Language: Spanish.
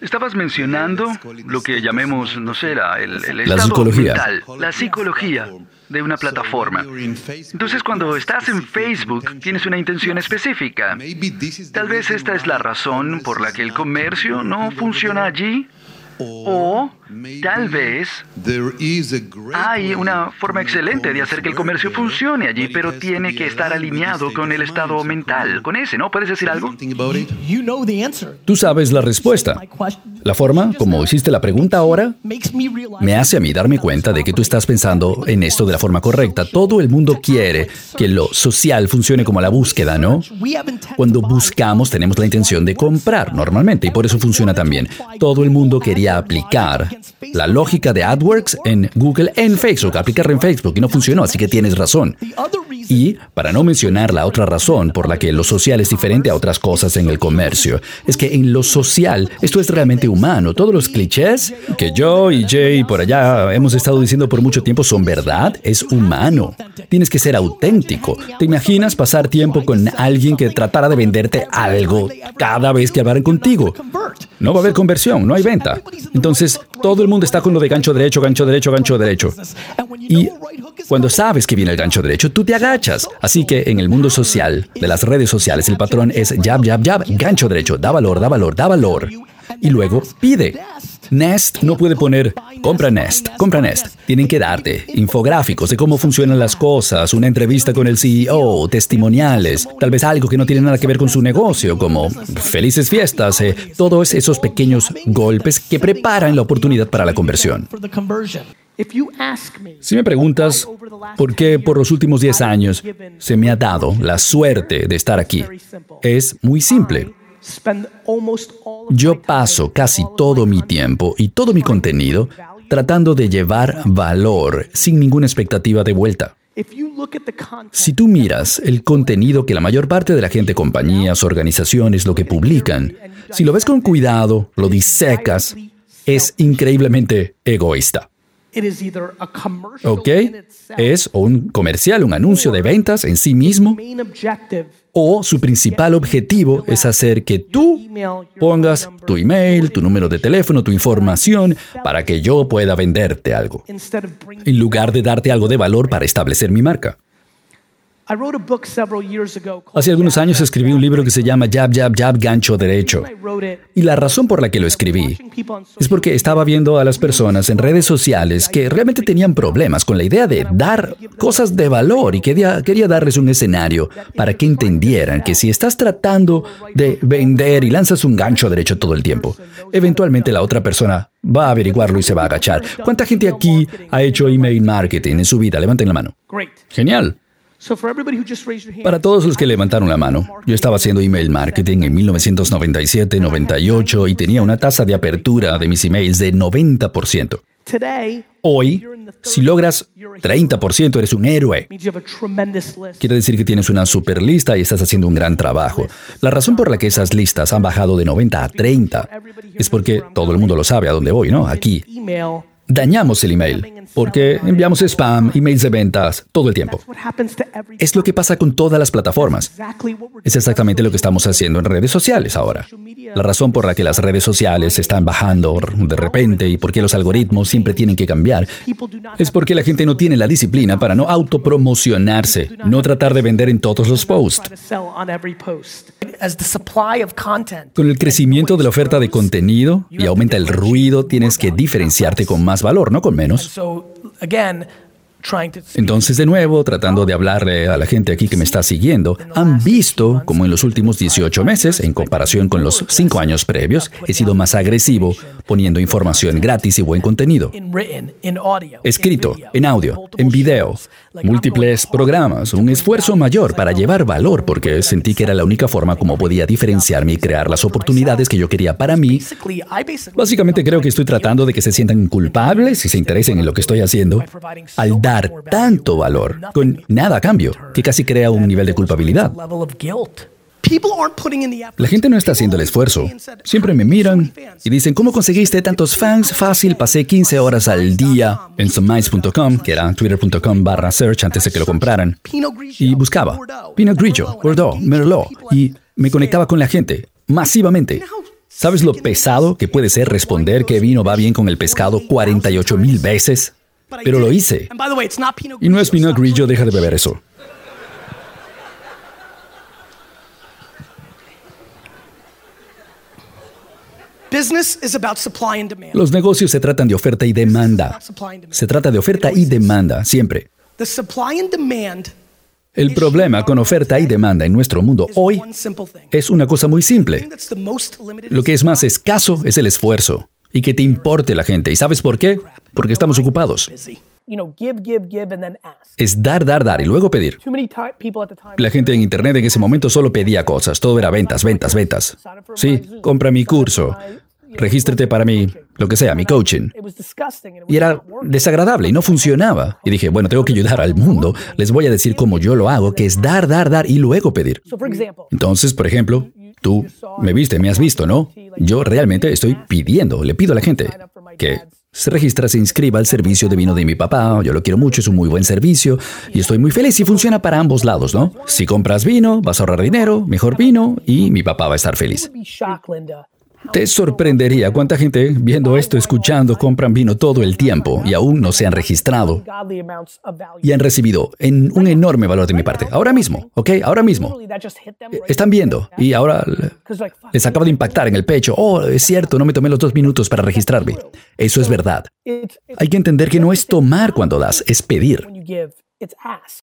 Estabas mencionando lo que llamemos, no sé, la, el, el La estado psicología. mental, la psicología de una plataforma. Entonces, cuando estás en Facebook, tienes una intención específica. Tal vez esta es la razón por la que el comercio no funciona allí. O tal vez hay una forma excelente de hacer que el comercio funcione allí, pero tiene que estar alineado con el estado mental, con ese, ¿no? ¿Puedes decir algo? You know the answer. Tú sabes la respuesta. La forma como hiciste la pregunta ahora makes me hace a mí darme cuenta de que tú estás pensando en esto de la forma correcta. Todo el mundo quiere que lo social funcione como la búsqueda, ¿no? we have intent Cuando to buy. buscamos tenemos la intención de comprar normalmente y por eso funciona también. Todo el mundo quería aplicar la lógica de AdWords en Google, en Facebook, aplicarla en Facebook y no funcionó, así que tienes razón. Y, para no mencionar la otra razón por la que lo social es diferente a otras cosas en el comercio, es que en lo social esto es realmente humano. Todos los clichés que yo y Jay por allá hemos estado diciendo por mucho tiempo son verdad, es humano. Tienes que ser auténtico. ¿Te imaginas pasar tiempo con alguien que tratara de venderte algo cada vez que hablaran contigo? No va a haber conversión, no hay venta. Entonces, todo el mundo está con lo de gancho derecho, gancho derecho, gancho derecho. Y cuando sabes que viene el gancho derecho, tú te agachas. Así que en el mundo social, de las redes sociales, el patrón es jab, jab, jab, gancho derecho, da valor, da valor, da valor. Y luego pide. Nest no puede poner compra Nest, compra Nest. Tienen que darte infográficos de cómo funcionan las cosas, una entrevista con el CEO, testimoniales, tal vez algo que no tiene nada que ver con su negocio, como felices fiestas, eh, todos esos pequeños golpes que preparan la oportunidad para la conversión. Si me preguntas por qué por los últimos 10 años se me ha dado la suerte de estar aquí, es muy simple. Yo paso casi todo mi tiempo y todo mi contenido tratando de llevar valor sin ninguna expectativa de vuelta. Si tú miras el contenido que la mayor parte de la gente, compañías, organizaciones, lo que publican, si lo ves con cuidado, lo disecas, es increíblemente egoísta. ¿Ok? Es un comercial, un anuncio de ventas en sí mismo, o su principal objetivo es hacer que tú pongas tu email, tu número de teléfono, tu información para que yo pueda venderte algo, en lugar de darte algo de valor para establecer mi marca. Hace algunos años escribí un libro que se llama Jab, Jab, Jab, Gancho Derecho. I wrote it Y la razón por la que lo escribí es porque estaba viendo a las personas en redes sociales que realmente tenían problemas con la idea de dar cosas de valor y quería, quería darles un escenario para que entendieran que si estás tratando de vender y lanzas un gancho derecho todo el tiempo, eventualmente la otra persona va a averiguarlo y se va a agachar. ¿Cuánta gente aquí ha hecho email marketing en su vida? Levanten la mano. Great. Genial. So for everybody who just raised your hand, Para todos los que levantaron la mano, yo estaba haciendo email marketing en 1997, 98 y tenía una tasa de apertura de mis emails de 90%. today Hoy, si logras 30%, eres un héroe. means you have a tremendous list. Quiere decir que tienes una super lista y estás haciendo un gran trabajo. La razón por la que esas listas han bajado de 90 a 30 es porque todo el mundo lo sabe a dónde voy, ¿no? Aquí. Dañamos el email porque enviamos spam, emails de ventas todo el tiempo. Es lo que pasa con todas las plataformas. Es exactamente lo que estamos haciendo en redes sociales ahora. La razón por la que las redes sociales están bajando de repente y por qué los algoritmos siempre tienen que cambiar es porque la gente no tiene la disciplina para no autopromocionarse, no tratar de vender en todos los posts. Con el crecimiento de la oferta de contenido y aumenta el ruido, tienes que diferenciarte con más valor, no con menos. Entonces, de nuevo, tratando de hablarle a la gente aquí que me está siguiendo, han visto como en los últimos 18 meses, en comparación con los 5 años previos, he sido más agresivo poniendo información gratis y buen contenido. Escrito, en audio, en video, múltiples programas, un esfuerzo mayor para llevar valor porque sentí que era la única forma como podía diferenciarme y crear las oportunidades que yo quería para mí. Básicamente creo que estoy tratando de que se sientan culpables y se interesen en lo que estoy haciendo al dar tanto valor con nada a cambio, que casi crea un nivel de culpabilidad. La gente no está haciendo el esfuerzo. Siempre me miran y dicen, ¿cómo conseguiste tantos fans? Fácil, pasé 15 horas al día en somemice.com, que era twitter.com barra search antes de que lo compraran, y buscaba Pinot Grigio, Bordeaux, Merlot, y me conectaba con la gente masivamente. ¿Sabes lo pesado que puede ser responder que vino va bien con el pescado 48 mil veces? Pero lo hice. Y no es Pinot Grigio, deja de beber eso. Los negocios se tratan de oferta y demanda. Se trata de oferta y demanda, siempre. El problema con oferta y demanda en nuestro mundo hoy es una cosa muy simple. Lo que es más escaso es el esfuerzo y que te importe la gente. ¿Y sabes por qué? Porque estamos ocupados. Es dar, dar, dar y luego pedir. La gente en Internet en ese momento solo pedía cosas. Todo era ventas, ventas, ventas. Sí, compra mi curso. Regístrate para mi, lo que sea, mi coaching. Y era desagradable y no funcionaba. Y dije, bueno, tengo que ayudar al mundo. Les voy a decir cómo yo lo hago, que es dar, dar, dar y luego pedir. Entonces, por ejemplo, tú me viste, me has visto, ¿no? Yo realmente estoy pidiendo, le pido a la gente que se registra, se inscriba al servicio de vino de mi papá. Yo lo quiero mucho, es un muy buen servicio y estoy muy feliz y funciona para ambos lados, ¿no? Si compras vino, vas a ahorrar dinero, mejor vino y mi papá va a estar feliz. Te sorprendería cuánta gente viendo esto, escuchando, compran vino todo el tiempo y aún no se han registrado y han recibido un enorme valor de mi parte. Ahora mismo, ¿ok? Ahora mismo. Están viendo y ahora les acaba de impactar en el pecho. Oh, es cierto, no me tomé los dos minutos para registrarme. Eso es verdad. Hay que entender que no es tomar cuando das, es pedir.